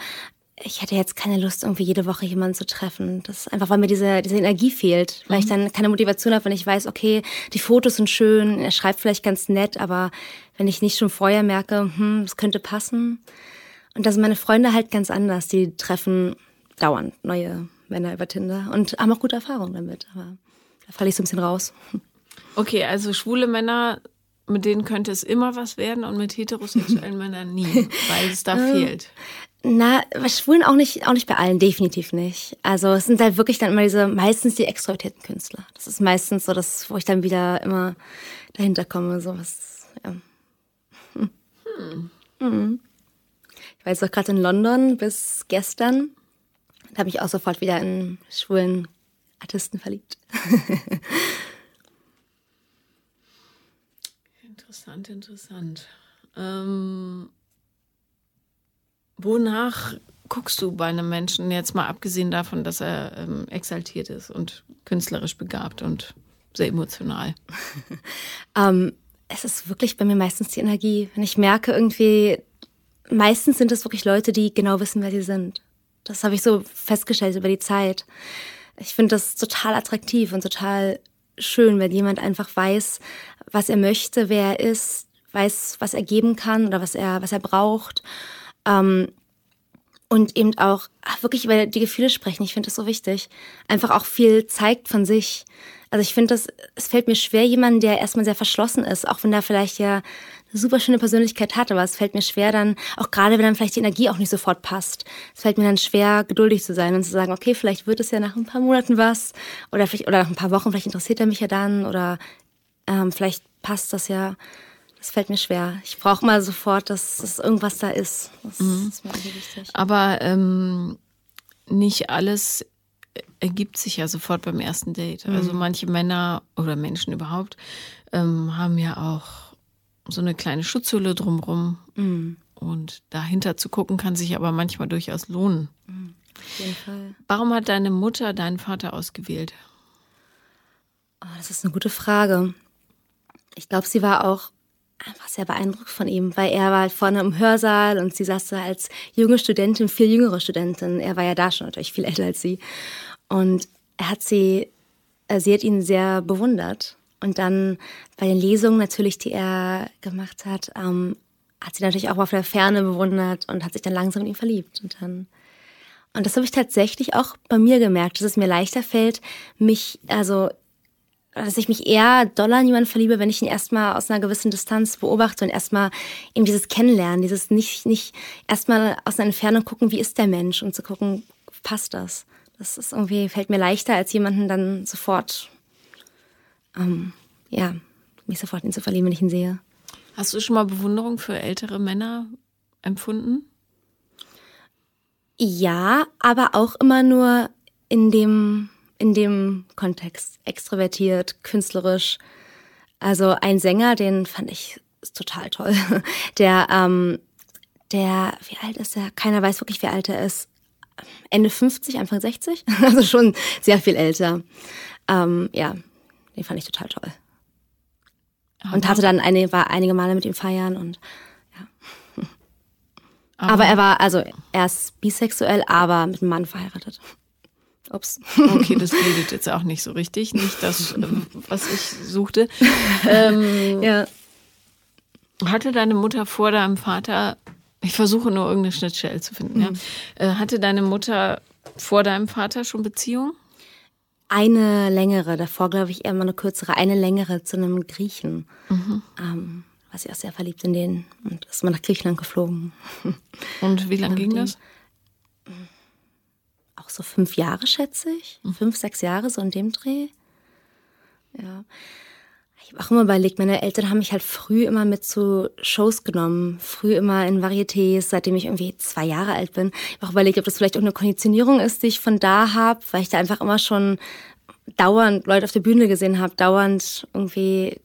ich hätte jetzt keine Lust, irgendwie jede Woche jemanden zu treffen. Das ist einfach, weil mir diese, diese Energie fehlt. Weil mhm. ich dann keine Motivation habe, wenn ich weiß, okay, die Fotos sind schön, er schreibt vielleicht ganz nett, aber wenn ich nicht schon vorher merke, hm, es könnte passen. Und da sind meine Freunde halt ganz anders. Die treffen dauernd neue Männer über Tinder und haben auch gute Erfahrungen damit. Aber da falle ich so ein bisschen raus. Okay, also schwule Männer, mit denen könnte es immer was werden und mit heterosexuellen Männern nie, weil es da fehlt. Na, bei Schwulen auch nicht, auch nicht bei allen, definitiv nicht. Also es sind halt wirklich dann immer diese, meistens die extrovertierten Künstler. Das ist meistens so das, wo ich dann wieder immer dahinter komme, so was, ja. Hm. Hm. hm. Ich war jetzt auch gerade in London bis gestern. Da habe ich auch sofort wieder in schwulen Artisten verliebt. interessant, interessant. Ähm Wonach guckst du bei einem Menschen, jetzt mal abgesehen davon, dass er ähm, exaltiert ist und künstlerisch begabt und sehr emotional? ähm, es ist wirklich bei mir meistens die Energie. Wenn ich merke, irgendwie, meistens sind es wirklich Leute, die genau wissen, wer sie sind. Das habe ich so festgestellt über die Zeit. Ich finde das total attraktiv und total schön, wenn jemand einfach weiß, was er möchte, wer er ist, weiß, was er geben kann oder was er, was er braucht ähm, und eben auch ach, wirklich über die Gefühle sprechen. Ich finde das so wichtig. Einfach auch viel zeigt von sich. Also ich finde das, es fällt mir schwer, jemanden, der erstmal sehr verschlossen ist, auch wenn der vielleicht ja eine super schöne Persönlichkeit hat, aber es fällt mir schwer dann, auch gerade wenn dann vielleicht die Energie auch nicht sofort passt, es fällt mir dann schwer, geduldig zu sein und zu sagen, okay, vielleicht wird es ja nach ein paar Monaten was oder vielleicht, oder nach ein paar Wochen, vielleicht interessiert er mich ja dann oder ähm, vielleicht passt das ja. Das fällt mir schwer. Ich brauche mal sofort, dass, dass irgendwas da ist. Das mhm. ist mir wichtig. Aber ähm, nicht alles ergibt sich ja sofort beim ersten Date. Mhm. Also manche Männer oder Menschen überhaupt ähm, haben ja auch so eine kleine Schutzhülle drumrum. Mhm. Und dahinter zu gucken, kann sich aber manchmal durchaus lohnen. Mhm. Auf jeden Fall. Warum hat deine Mutter deinen Vater ausgewählt? Oh, das ist eine gute Frage. Ich glaube, sie war auch einfach sehr beeindruckt von ihm, weil er war halt vorne im Hörsaal und sie saß da als junge Studentin, viel jüngere Studentin. Er war ja da schon natürlich viel älter als sie. Und er hat sie, äh, sie hat ihn sehr bewundert. Und dann bei den Lesungen natürlich, die er gemacht hat, ähm, hat sie natürlich auch auf der Ferne bewundert und hat sich dann langsam in ihn verliebt. Und dann und das habe ich tatsächlich auch bei mir gemerkt, dass es mir leichter fällt, mich also dass ich mich eher doller in jemanden verliebe, wenn ich ihn erstmal aus einer gewissen Distanz beobachte und erstmal eben dieses Kennenlernen, dieses nicht, nicht erstmal aus einer Entfernung gucken, wie ist der Mensch und zu gucken, passt das. Das ist irgendwie, fällt mir leichter, als jemanden dann sofort, ähm, ja, mich sofort in ihn zu verlieben, wenn ich ihn sehe. Hast du schon mal Bewunderung für ältere Männer empfunden? Ja, aber auch immer nur in dem in dem Kontext. Extrovertiert, künstlerisch. Also ein Sänger, den fand ich total toll. Der, ähm, der, wie alt ist er? Keiner weiß wirklich, wie alt er ist. Ende 50, Anfang 60. Also schon sehr viel älter. Ähm, ja, den fand ich total toll. Und hatte dann eine, war einige Male mit ihm feiern und ja. Aber, aber er war, also er ist bisexuell, aber mit einem Mann verheiratet. Ups. Okay, das bildet jetzt auch nicht so richtig. Nicht das, ähm, was ich suchte. Ähm, ja. Hatte deine Mutter vor deinem Vater, ich versuche nur irgendeine Schnittstelle zu finden, mhm. ja. Äh, hatte deine Mutter vor deinem Vater schon Beziehung? Eine längere, davor glaube ich eher mal eine kürzere, eine längere zu einem Griechen. Mhm. Ähm, war sie auch sehr verliebt in den und ist mal nach Griechenland geflogen. Und wie lange ging das? Auch so fünf Jahre, schätze ich. Mhm. Fünf, sechs Jahre, so in dem Dreh. Ja. Ich habe auch immer überlegt, meine Eltern haben mich halt früh immer mit zu Shows genommen, früh immer in Varietés, seitdem ich irgendwie zwei Jahre alt bin. Ich habe auch überlegt, ob das vielleicht auch eine Konditionierung ist, die ich von da habe, weil ich da einfach immer schon dauernd Leute auf der Bühne gesehen habe, dauernd irgendwie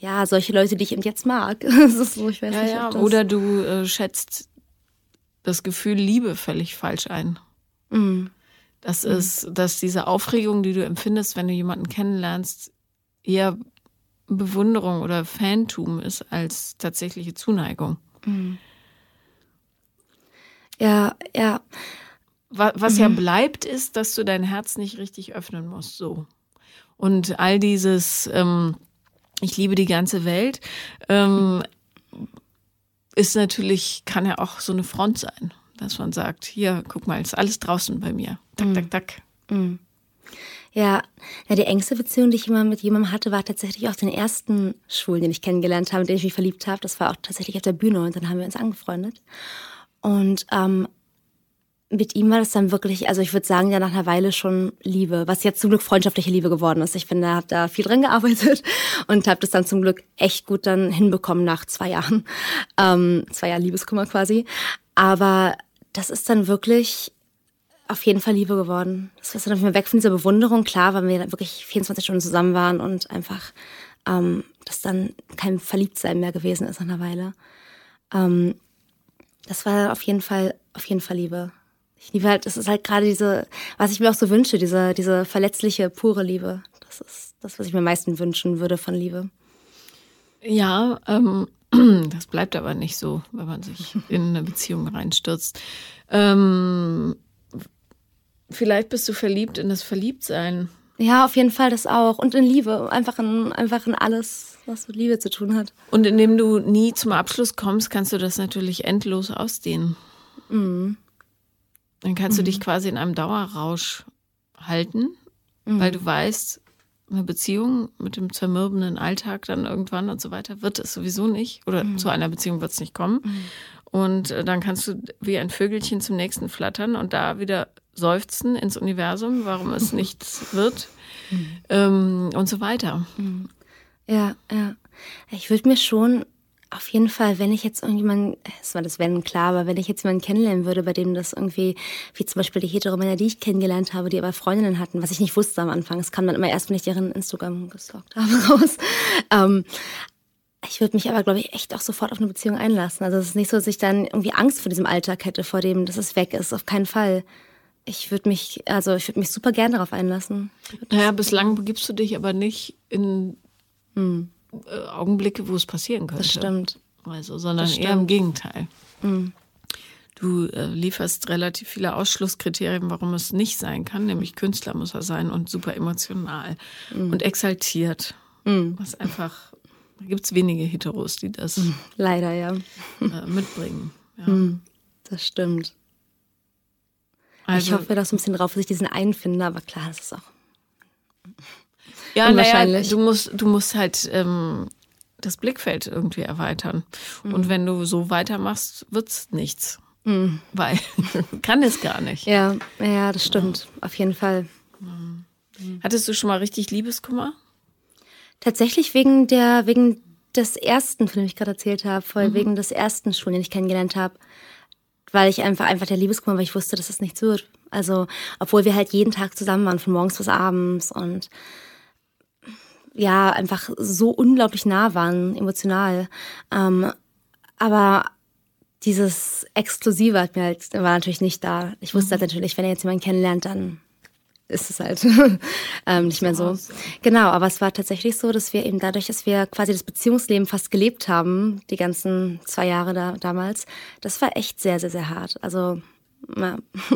ja, solche Leute, die ich eben jetzt mag. so, ja, nicht, ja. Oder du äh, schätzt das Gefühl Liebe völlig falsch ein. Mhm. Das mhm. ist, dass diese Aufregung, die du empfindest, wenn du jemanden kennenlernst, eher Bewunderung oder Fantum ist als tatsächliche Zuneigung. Mhm. Ja, ja. Was, ja mhm. bleibt, ist, dass du dein Herz nicht richtig öffnen musst, so. Und all dieses, ähm, ich liebe die ganze Welt, ähm, ist natürlich, kann ja auch so eine Front sein, dass man sagt, hier, guck mal, ist alles draußen bei mir. Tak, mhm. tak, tak. Mhm. Ja, ja, die engste Beziehung, die ich immer mit jemandem hatte, war tatsächlich auch den ersten Schwulen, den ich kennengelernt habe, den ich mich verliebt habe. Das war auch tatsächlich auf der Bühne und dann haben wir uns angefreundet. Und ähm, mit ihm war das dann wirklich, also ich würde sagen, ja nach einer Weile schon Liebe, was jetzt zum Glück freundschaftliche Liebe geworden ist. Ich finde, er hat da viel dran gearbeitet und habe das dann zum Glück echt gut dann hinbekommen nach zwei Jahren, ähm, zwei Jahre Liebeskummer quasi. Aber das ist dann wirklich auf jeden Fall Liebe geworden. Das ist dann auf weg von dieser Bewunderung, klar, weil wir dann wirklich 24 Stunden zusammen waren und einfach ähm, das dann kein Verliebtsein mehr gewesen ist nach einer Weile. Ähm, das war auf jeden Fall, auf jeden Fall Liebe. Ich liebe halt, das ist halt gerade diese, was ich mir auch so wünsche, diese, diese verletzliche, pure Liebe. Das ist das, was ich mir am meisten wünschen würde von Liebe. Ja, ähm, das bleibt aber nicht so, wenn man sich in eine Beziehung reinstürzt. Ähm, vielleicht bist du verliebt in das Verliebtsein. Ja, auf jeden Fall das auch. Und in Liebe. Einfach in, einfach in alles, was mit Liebe zu tun hat. Und indem du nie zum Abschluss kommst, kannst du das natürlich endlos ausdehnen. Mhm. Dann kannst mhm. du dich quasi in einem Dauerrausch halten, mhm. weil du weißt, eine Beziehung mit dem zermürbenden Alltag dann irgendwann und so weiter wird es sowieso nicht oder mhm. zu einer Beziehung wird es nicht kommen. Mhm. Und äh, dann kannst du wie ein Vögelchen zum nächsten flattern und da wieder seufzen ins Universum, warum es nichts wird mhm. ähm, und so weiter. Mhm. Ja, ja. Ich würde mir schon auf jeden Fall, wenn ich jetzt irgendjemanden, es war das Wenn klar, aber wenn ich jetzt jemanden kennenlernen würde, bei dem das irgendwie, wie zum Beispiel die Heteromänner, die ich kennengelernt habe, die aber Freundinnen hatten, was ich nicht wusste am Anfang, es kam dann immer erst, wenn ich deren Instagram gestalkt habe, raus. Ähm, ich würde mich aber, glaube ich, echt auch sofort auf eine Beziehung einlassen. Also es ist nicht so, dass ich dann irgendwie Angst vor diesem Alltag hätte, vor dem, dass es weg ist. Auf keinen Fall. Ich würde mich, also ich würde mich super gern darauf einlassen. Naja, bislang begibst du dich aber nicht in hm. Äh, Augenblicke, wo es passieren könnte. Das stimmt. Also, sondern stimmt. eher im Gegenteil. Mhm. Du äh, lieferst relativ viele Ausschlusskriterien, warum es nicht sein kann, nämlich Künstler muss er sein und super emotional mhm. und exaltiert. Mhm. Was einfach, da gibt es wenige Heteros, die das mhm. leider ja äh, mitbringen. Ja. Mhm. Das stimmt. Also, ich hoffe da so ein bisschen drauf, dass ich diesen einen finde, aber klar, das ist auch ja, naja, du musst, du musst halt ähm, das Blickfeld irgendwie erweitern. Mhm. Und wenn du so weitermachst, wird's nichts. Mhm. Weil kann es gar nicht. Ja, ja, das stimmt. Ja. Auf jeden Fall. Mhm. Hattest du schon mal richtig Liebeskummer? Tatsächlich wegen der, wegen des ersten, von dem ich gerade erzählt habe, voll mhm. wegen des ersten Schulen, den ich kennengelernt habe. Weil ich einfach, einfach der Liebeskummer, weil ich wusste, dass es nichts wird. Also, obwohl wir halt jeden Tag zusammen waren, von morgens bis abends und ja einfach so unglaublich nah waren, emotional. Ähm, aber dieses Exklusive hat mir halt, war natürlich nicht da. Ich wusste halt mhm. halt natürlich, wenn er jetzt jemanden kennenlernt, dann ist es halt ähm, nicht mehr so. Genau, aber es war tatsächlich so, dass wir eben dadurch, dass wir quasi das Beziehungsleben fast gelebt haben, die ganzen zwei Jahre da, damals, das war echt sehr, sehr, sehr hart. Also ja,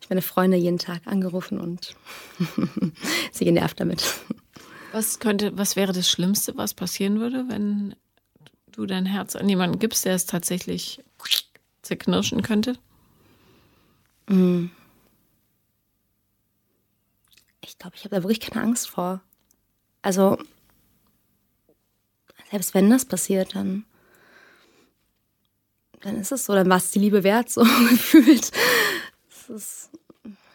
ich meine Freunde jeden Tag angerufen und sie genervt damit. Was könnte, was wäre das Schlimmste, was passieren würde, wenn du dein Herz an jemanden gibst, der es tatsächlich zerknirschen könnte? Mhm. Ich glaube, ich habe da wirklich keine Angst vor. Also, selbst wenn das passiert, dann, dann ist es so, dann war es die Liebe wert, so gefühlt. Das ist,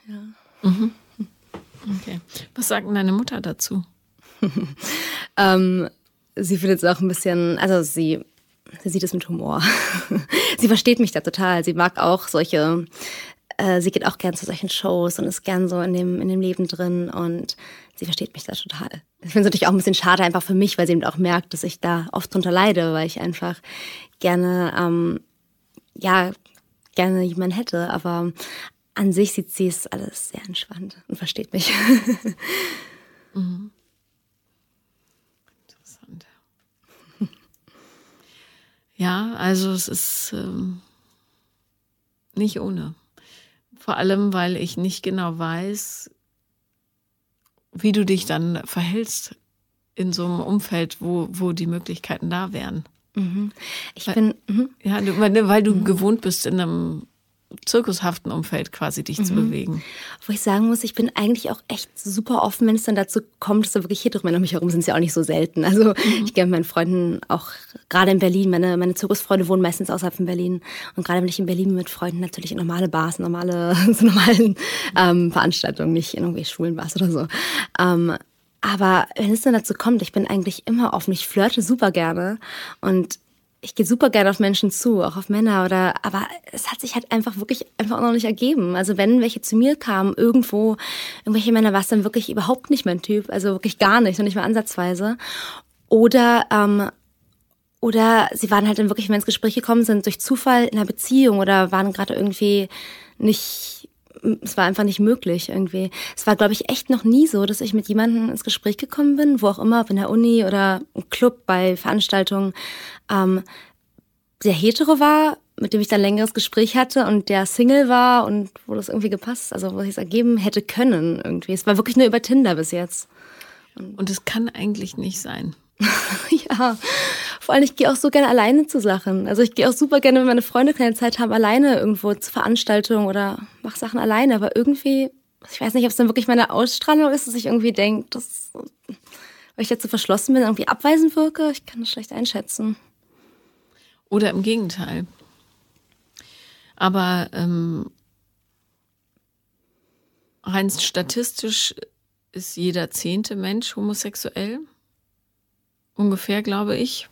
ja. Mhm. Okay. Was sagt denn deine Mutter dazu? ähm, sie findet es auch ein bisschen, also sie, sie sieht es mit Humor. sie versteht mich da total. Sie mag auch solche äh, sie geht auch gern zu solchen Shows und ist gern so in dem, in dem Leben drin und sie versteht mich da total. Ich finde es natürlich auch ein bisschen schade einfach für mich, weil sie eben auch merkt, dass ich da oft drunter leide, weil ich einfach gerne, ähm, ja, gerne jemanden hätte, aber an sich sieht sie es alles sehr entspannt und versteht mich. mhm. Interessant. Ja, also es ist ähm, nicht ohne. Vor allem, weil ich nicht genau weiß, wie du dich dann verhältst in so einem Umfeld, wo, wo die Möglichkeiten da wären. Mhm. Ich weil, bin. Mhm. Ja, weil, weil du mhm. gewohnt bist, in einem zirkushaften Umfeld quasi dich mhm. zu bewegen. Wo ich sagen muss, ich bin eigentlich auch echt super offen, wenn es dann dazu kommt, dass da wirklich Heteromänner um mich herum sind, ist ja auch nicht so selten. Also mhm. ich gehe mit meinen Freunden auch gerade in Berlin, meine, meine Zirkusfreunde wohnen meistens außerhalb von Berlin. Und gerade wenn ich in Berlin bin mit Freunden natürlich in normale Bars, normale, so normalen ähm, Veranstaltungen, nicht in irgendwie schwulen Bars oder so. Ähm, aber wenn es dann dazu kommt, ich bin eigentlich immer offen. Ich flirte super gerne. Und ich gehe super gerne auf Menschen zu, auch auf Männer oder, aber es hat sich halt einfach wirklich einfach noch nicht ergeben. Also wenn welche zu mir kamen, irgendwo, irgendwelche Männer, war es dann wirklich überhaupt nicht mein Typ, also wirklich gar nicht, noch nicht mal ansatzweise. Oder, ähm, oder sie waren halt dann wirklich, wenn ins Gespräch gekommen sind, durch Zufall in einer Beziehung oder waren gerade irgendwie nicht es war einfach nicht möglich irgendwie. Es war, glaube ich, echt noch nie so, dass ich mit jemandem ins Gespräch gekommen bin, wo auch immer, ob in der Uni oder im Club, bei Veranstaltungen, ähm, der hetero war, mit dem ich dann längeres Gespräch hatte und der Single war und wo das irgendwie gepasst, also wo ich es ergeben hätte können irgendwie. Es war wirklich nur über Tinder bis jetzt. Und es kann eigentlich nicht sein. ja, vor allem ich gehe auch so gerne alleine zu Sachen. Also ich gehe auch super gerne, wenn meine Freunde keine Zeit haben, alleine irgendwo zu Veranstaltungen oder mache Sachen alleine. Aber irgendwie, ich weiß nicht, ob es dann wirklich meine Ausstrahlung ist, dass ich irgendwie denke, dass, weil ich dazu verschlossen bin, irgendwie abweisend wirke. Ich kann das schlecht einschätzen. Oder im Gegenteil. Aber ähm, rein statistisch ist jeder zehnte Mensch homosexuell ungefähr, glaube ich.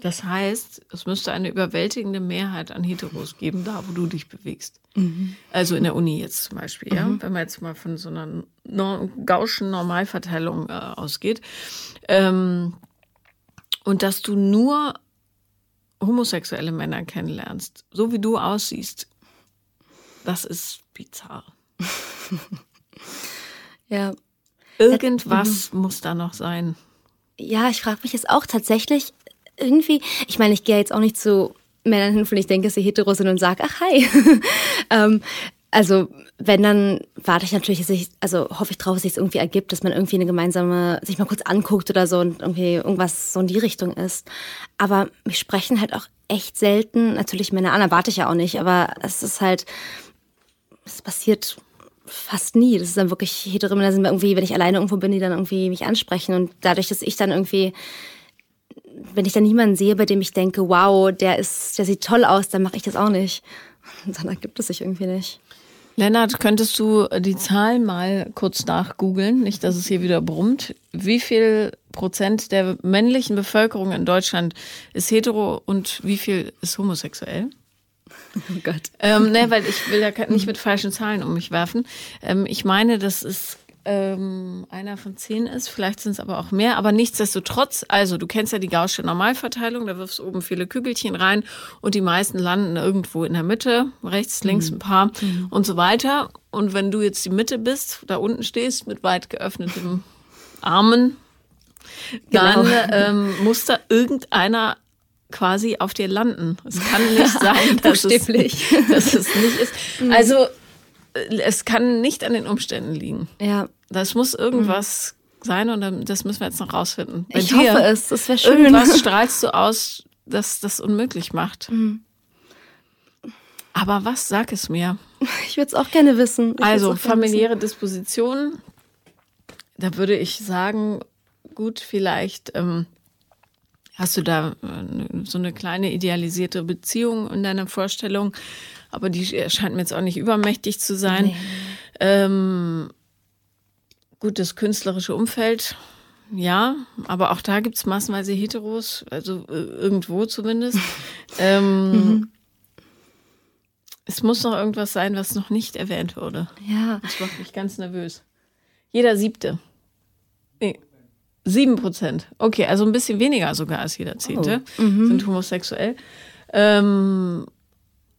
Das heißt, es müsste eine überwältigende Mehrheit an Heteros geben, da wo du dich bewegst. Mhm. Also in der Uni jetzt zum Beispiel, mhm. ja, wenn man jetzt mal von so einer no gauschen Normalverteilung äh, ausgeht. Ähm, und dass du nur homosexuelle Männer kennenlernst, so wie du aussiehst, das ist bizarr. ja. Irgendwas mhm. muss da noch sein ja, ich frage mich jetzt auch tatsächlich irgendwie, ich meine, ich gehe jetzt auch nicht zu Männern hin, von ich denke, dass sie hetero sind und sage, ach hi. ähm, also wenn, dann warte ich natürlich, dass ich, also hoffe ich drauf, dass es irgendwie ergibt, dass man irgendwie eine gemeinsame, sich mal kurz anguckt oder so und irgendwie irgendwas so in die Richtung ist. Aber mich sprechen halt auch echt selten, natürlich Männer an, erwarte ich ja auch nicht, aber es ist halt, es passiert fast nie. Das ist dann wirklich hetero Männer sind irgendwie, wenn ich alleine irgendwo bin, die dann irgendwie mich ansprechen. Und dadurch, dass ich dann irgendwie, wenn ich dann niemanden sehe, bei dem ich denke, wow, der ist, der sieht toll aus, dann mache ich das auch nicht. Dann ergibt es sich irgendwie nicht. Lennart, könntest du die Zahlen mal kurz nachgoogeln? Nicht, dass es hier wieder brummt. Wie viel Prozent der männlichen Bevölkerung in Deutschland ist hetero und wie viel ist homosexuell? Oh Gott. Ähm, ne, weil ich will ja nicht mit falschen Zahlen um mich werfen. Ähm, ich meine, dass es ähm, einer von zehn ist, vielleicht sind es aber auch mehr, aber nichtsdestotrotz, also du kennst ja die Gaußsche Normalverteilung, da wirfst du oben viele Kügelchen rein und die meisten landen irgendwo in der Mitte, rechts, links mhm. ein paar mhm. und so weiter. Und wenn du jetzt die Mitte bist, da unten stehst mit weit geöffneten Armen, dann genau. ähm, muss da irgendeiner quasi auf dir landen. Es kann nicht sein, dass, es, dass es nicht ist. Mhm. Also äh, es kann nicht an den Umständen liegen. Ja. Das muss irgendwas mhm. sein und das müssen wir jetzt noch rausfinden. Bei ich hoffe es, das wäre schön. Irgendwas strahlst du aus, das das unmöglich macht. Mhm. Aber was, sag es mir. Ich würde es auch gerne wissen. Ich also familiäre wissen. Disposition, da würde ich sagen, gut, vielleicht ähm, hast du da äh, so eine kleine idealisierte Beziehung in deiner Vorstellung, aber die scheint mir jetzt auch nicht übermächtig zu sein. Nee. Ähm, gut, das künstlerische Umfeld, ja, aber auch da gibt es massenweise Heteros, also äh, irgendwo zumindest. ähm, mhm. Es muss noch irgendwas sein, was noch nicht erwähnt wurde. Ja. Das macht mich ganz nervös. Jeder siebte. Nee, Sieben Prozent. Okay, also ein bisschen weniger sogar als jeder Zehnte oh. mhm. sind homosexuell. Ähm,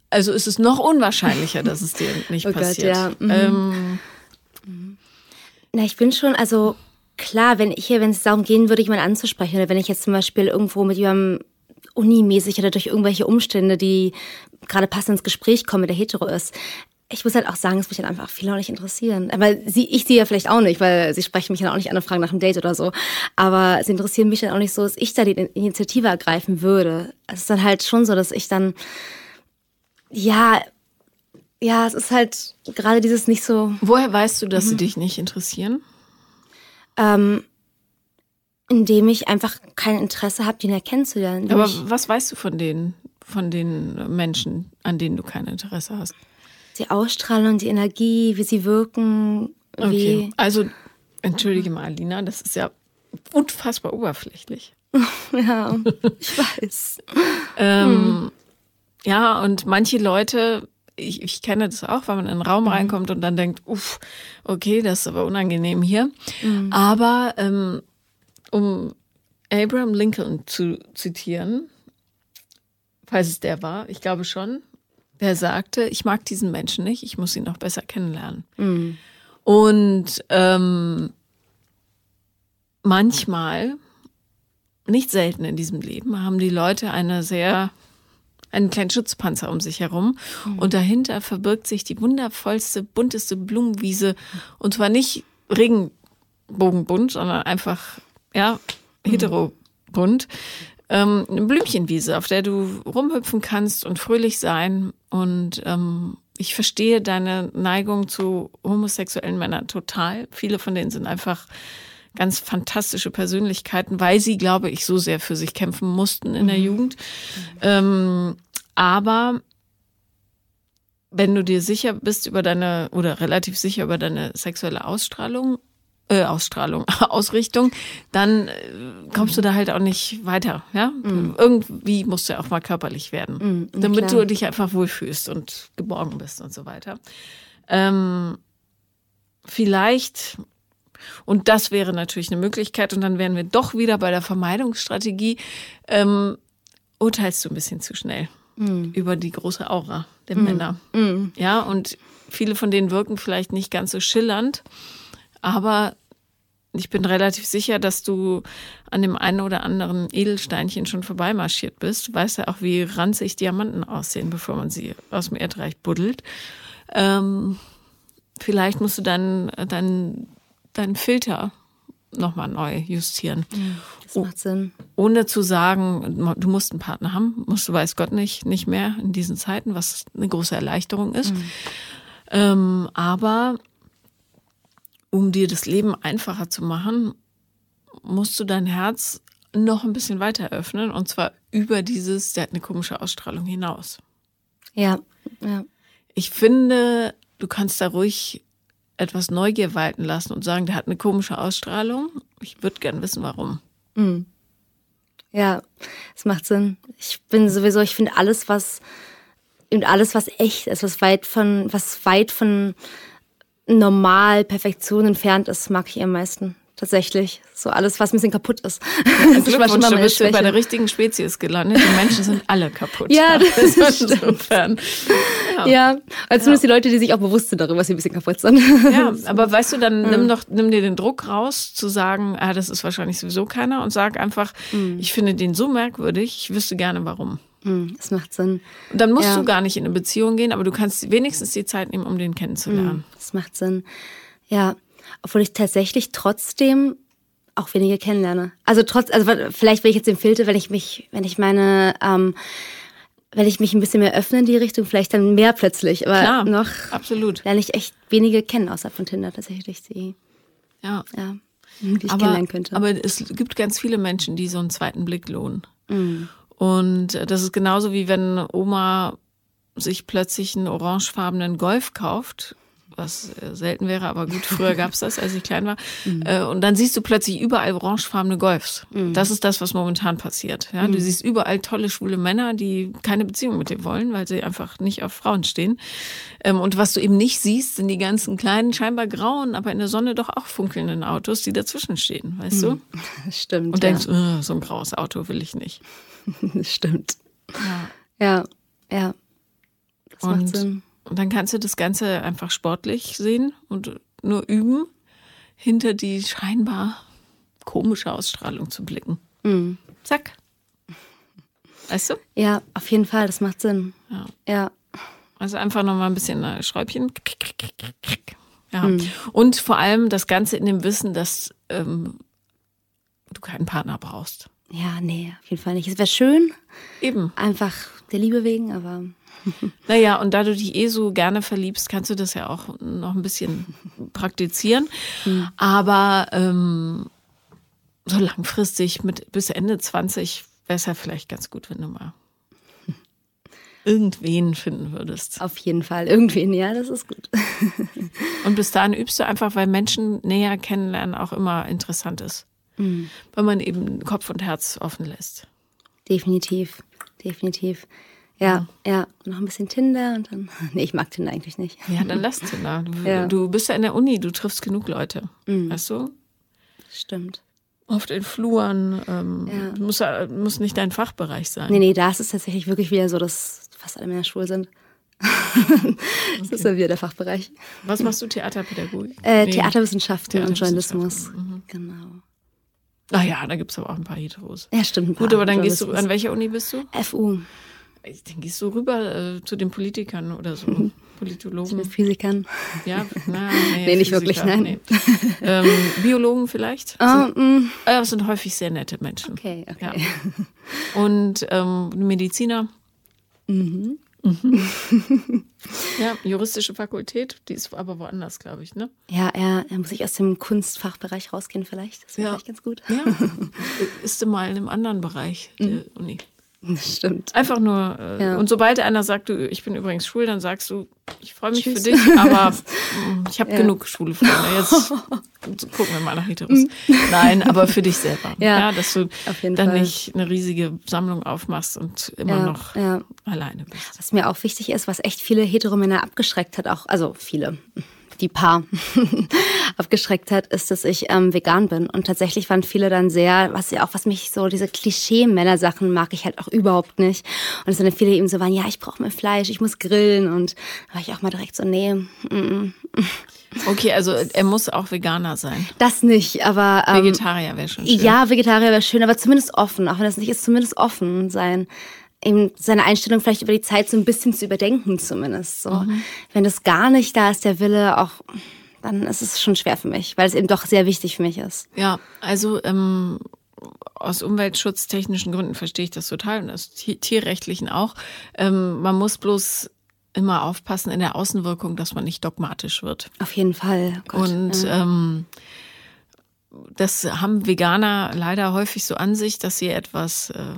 also ist es noch unwahrscheinlicher, dass es dir nicht oh passiert. Gott, ja. Mhm. Ähm, Na, ich bin schon, also klar, wenn ich hier, wenn es darum gehen würde, jemanden anzusprechen, oder wenn ich jetzt zum Beispiel irgendwo mit jemandem unimäßig oder durch irgendwelche Umstände, die gerade passend ins Gespräch komme, der hetero ist, ich muss halt auch sagen, es mich halt einfach viele auch nicht interessieren. Aber sie, ich sie ja vielleicht auch nicht, weil sie sprechen mich dann auch nicht an und fragen nach einem Date oder so. Aber sie interessieren mich dann auch nicht so, dass ich da die Initiative ergreifen würde. Es ist dann halt schon so, dass ich dann, ja, ja, es ist halt gerade dieses nicht so. Woher weißt du, dass mhm. sie dich nicht interessieren? Ähm, indem ich einfach kein Interesse habe, die näher kennenzulernen. Aber was weißt du von denen, von den Menschen, an denen du kein Interesse hast? die Ausstrahlung, die Energie, wie sie wirken. Okay. Also, entschuldige mal, Alina, das ist ja unfassbar oberflächlich. ja, ich weiß. ähm, hm. Ja, und manche Leute, ich, ich kenne das auch, wenn man in einen Raum mhm. reinkommt und dann denkt, uff, okay, das ist aber unangenehm hier. Mhm. Aber ähm, um Abraham Lincoln zu zitieren, falls es der war, ich glaube schon, der sagte, ich mag diesen Menschen nicht, ich muss ihn noch besser kennenlernen. Mhm. Und ähm, manchmal, nicht selten in diesem Leben, haben die Leute eine sehr einen kleinen Schutzpanzer um sich herum mhm. und dahinter verbirgt sich die wundervollste, bunteste Blumenwiese und zwar nicht Regenbogenbunt, sondern einfach ja mhm. heterobunt ähm, eine Blümchenwiese, auf der du rumhüpfen kannst und fröhlich sein. Und ähm, ich verstehe deine Neigung zu homosexuellen Männern total. Viele von denen sind einfach ganz fantastische Persönlichkeiten, weil sie, glaube ich, so sehr für sich kämpfen mussten in mhm. der Jugend. Ähm, aber wenn du dir sicher bist über deine oder relativ sicher über deine sexuelle Ausstrahlung äh, Ausstrahlung, Ausrichtung, dann äh, kommst du da halt auch nicht weiter. Ja? Mhm. Irgendwie musst du ja auch mal körperlich werden, mhm, damit klar. du dich einfach wohlfühlst und geborgen bist und so weiter. Ähm, vielleicht, und das wäre natürlich eine Möglichkeit, und dann wären wir doch wieder bei der Vermeidungsstrategie, ähm, urteilst du ein bisschen zu schnell mhm. über die große Aura der mhm. Männer. Mhm. Ja, und viele von denen wirken vielleicht nicht ganz so schillernd. Aber ich bin relativ sicher, dass du an dem einen oder anderen Edelsteinchen schon vorbeimarschiert bist. Du weißt ja auch, wie ranzig Diamanten aussehen, bevor man sie aus dem Erdreich buddelt. Ähm, vielleicht musst du dann deinen dein Filter nochmal neu justieren. Das macht Sinn. Ohne zu sagen, du musst einen Partner haben, musst du weiß Gott nicht, nicht mehr in diesen Zeiten, was eine große Erleichterung ist. Mhm. Ähm, aber um dir das Leben einfacher zu machen, musst du dein Herz noch ein bisschen weiter öffnen und zwar über dieses, der hat eine komische Ausstrahlung hinaus. Ja, ja. Ich finde, du kannst da ruhig etwas Neugier walten lassen und sagen, der hat eine komische Ausstrahlung. Ich würde gern wissen, warum. Mhm. Ja, es macht Sinn. Ich bin sowieso, ich finde alles, was eben alles, was echt ist, was weit von, was weit von normal Perfektion entfernt ist, mag ich am meisten. Tatsächlich. So alles, was ein bisschen kaputt ist. Ja, Glückwunsch, du bist bei der richtigen Spezies gelandet. Die Menschen sind alle kaputt. ja, das ist insofern. Ja, ja also zumindest die Leute, die sich auch bewusst sind darüber, dass sie ein bisschen kaputt sind. Ja, aber weißt du, dann nimm doch, nimm dir den Druck raus, zu sagen, ah, das ist wahrscheinlich sowieso keiner und sag einfach, mhm. ich finde den so merkwürdig, ich wüsste gerne warum. Mhm, das macht Sinn. Und dann musst ja. du gar nicht in eine Beziehung gehen, aber du kannst wenigstens die Zeit nehmen, um den kennenzulernen. Mhm, das macht Sinn. Ja, obwohl ich tatsächlich trotzdem auch weniger kennenlerne. Also trotz, also vielleicht will ich jetzt den Filter, wenn ich mich, wenn ich meine, ähm, wenn ich mich ein bisschen mehr öffne in die Richtung, vielleicht dann mehr plötzlich. Aber Klar, noch absolut. lerne ich echt wenige kennen, außer von Tinder tatsächlich. Die, ja. ja die ich aber, kennenlernen könnte. Aber es gibt ganz viele Menschen, die so einen zweiten Blick lohnen. Mhm. Und das ist genauso wie wenn Oma sich plötzlich einen orangefarbenen Golf kauft was äh, selten wäre, aber gut, früher gab es das, als ich klein war. Mhm. Äh, und dann siehst du plötzlich überall orangefarbene Golfs. Mhm. Das ist das, was momentan passiert. Ja, mhm. Du siehst überall tolle schwule Männer, die keine Beziehung mit dir wollen, weil sie einfach nicht auf Frauen stehen. Ähm, und was du eben nicht siehst, sind die ganzen kleinen, scheinbar grauen, aber in der Sonne doch auch funkelnden Autos, die dazwischen stehen, weißt du? Stimmt. Und denkst, ja. oh, so ein graues Auto will ich nicht. Stimmt. Ja. Ja, ja. Das und macht Sinn. Und dann kannst du das Ganze einfach sportlich sehen und nur üben, hinter die scheinbar komische Ausstrahlung zu blicken. Mhm. Zack. Weißt du? Ja, auf jeden Fall, das macht Sinn. Ja. ja. Also einfach nochmal ein bisschen äh, Schräubchen. Ja. Mhm. Und vor allem das Ganze in dem Wissen, dass ähm, du keinen Partner brauchst. Ja, nee, auf jeden Fall nicht. Es wäre schön. Eben. Einfach der Liebe wegen, aber. Naja, und da du dich eh so gerne verliebst, kannst du das ja auch noch ein bisschen praktizieren. Mhm. Aber ähm, so langfristig mit bis Ende 20 wäre es ja vielleicht ganz gut, wenn du mal irgendwen finden würdest. Auf jeden Fall, irgendwen, ja, das ist gut. und bis dahin übst du einfach, weil Menschen näher kennenlernen auch immer interessant ist. Mhm. Weil man eben Kopf und Herz offen lässt. Definitiv, definitiv. Ja, ja, noch ein bisschen Tinder und dann. Nee, ich mag Tinder eigentlich nicht. Ja, dann lass Tinder. Du, ja. du bist ja in der Uni, du triffst genug Leute. Mhm. Weißt du? Stimmt. Auf den Fluren. Ähm, ja. muss, muss nicht dein Fachbereich sein. Nee, nee, da ist es tatsächlich wirklich wieder so, dass fast alle Männer schwul sind. das okay. ist ja wieder der Fachbereich. Was machst du? Theaterpädagogik? Äh, nee. Theaterwissenschaften und Journalismus. Mhm. Genau. Ah ja, da gibt es aber auch ein paar Heteros. Ja, stimmt. Gut, aber dann gehst du, an welcher Uni bist du? FU. Denke, gehst du rüber äh, zu den Politikern oder so, mhm. Politologen. Zu den Physikern. Ja, na, nee, nee nicht wirklich, nein. Nee. Ähm, Biologen vielleicht? Oh, sind, äh, sind häufig sehr nette Menschen. Okay, okay. Ja. Und ähm, Mediziner? Mhm. Mhm. ja, juristische Fakultät, die ist aber woanders, glaube ich, ne? Ja, ja, da muss ich aus dem Kunstfachbereich rausgehen vielleicht. Das wäre ja. vielleicht ganz gut. Ja, ist du mal in einem anderen Bereich der mhm. Uni. Das stimmt. Einfach nur. Äh, ja. Und sobald einer sagt, du, ich bin übrigens schwul, dann sagst du, ich freue mich Tschüss. für dich, aber mm, ich habe ja. genug schwule Freunde. Jetzt gucken wir mal nach Heteros. Nein, aber für dich selber. Ja, ja dass du dann Fall. nicht eine riesige Sammlung aufmachst und immer noch alleine bist. Was mir auch wichtig ist, was echt viele Heteromänner abgeschreckt hat, auch, also viele die Paar abgeschreckt hat, ist, dass ich ähm, vegan bin. Und tatsächlich waren viele dann sehr, was ja auch, was mich so, diese Klischee-Männer-Sachen mag ich halt auch überhaupt nicht. Und es sind dann viele eben so waren, ja, ich brauche mehr Fleisch, ich muss grillen. Und da war ich auch mal direkt so, nee. Mm, mm. Okay, also er muss auch Veganer sein. Das nicht, aber. Ähm, Vegetarier wäre schon schön. Ja, Vegetarier wäre schön, aber zumindest offen. Auch wenn das nicht ist, zumindest offen sein eben seine Einstellung vielleicht über die Zeit so ein bisschen zu überdenken zumindest. So. Mhm. Wenn das gar nicht da ist, der Wille auch, dann ist es schon schwer für mich, weil es eben doch sehr wichtig für mich ist. Ja, also ähm, aus umweltschutztechnischen Gründen verstehe ich das total und aus tierrechtlichen auch. Ähm, man muss bloß immer aufpassen in der Außenwirkung, dass man nicht dogmatisch wird. Auf jeden Fall. Oh Gott, und ja. ähm, das haben Veganer leider häufig so an sich, dass sie etwas äh,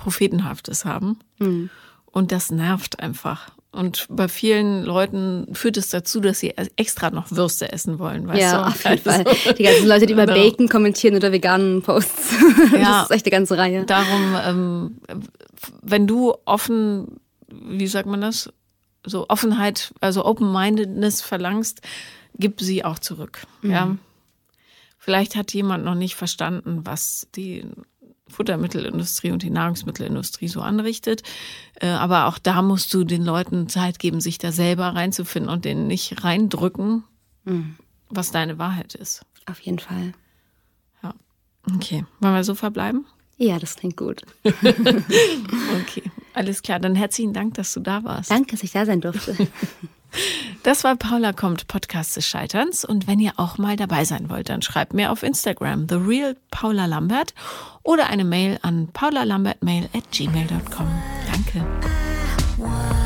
Prophetenhaftes haben. Mhm. Und das nervt einfach. Und bei vielen Leuten führt es dazu, dass sie extra noch Würste essen wollen. Weißt ja, du? auf jeden Fall. Die ganzen Leute, die über genau. Bacon kommentieren oder veganen Posts. Ja, das ist echt eine ganze Reihe. Darum, ähm, wenn du offen, wie sagt man das? So Offenheit, also Open-Mindedness verlangst, gib sie auch zurück. Mhm. Ja. Vielleicht hat jemand noch nicht verstanden, was die Futtermittelindustrie und die Nahrungsmittelindustrie so anrichtet. Äh, aber auch da musst du den Leuten Zeit geben, sich da selber reinzufinden und denen nicht reindrücken, mhm. was deine Wahrheit ist. Auf jeden Fall. Ja. Okay. Wollen wir so verbleiben? Ja, das klingt gut. okay, alles klar. Dann herzlichen Dank, dass du da warst. Danke, dass ich da sein durfte. Das war Paula kommt, Podcast des Scheiterns. Und wenn ihr auch mal dabei sein wollt, dann schreibt mir auf Instagram The Real Paula Lambert oder eine Mail an paulalambertmail at gmail.com. Danke.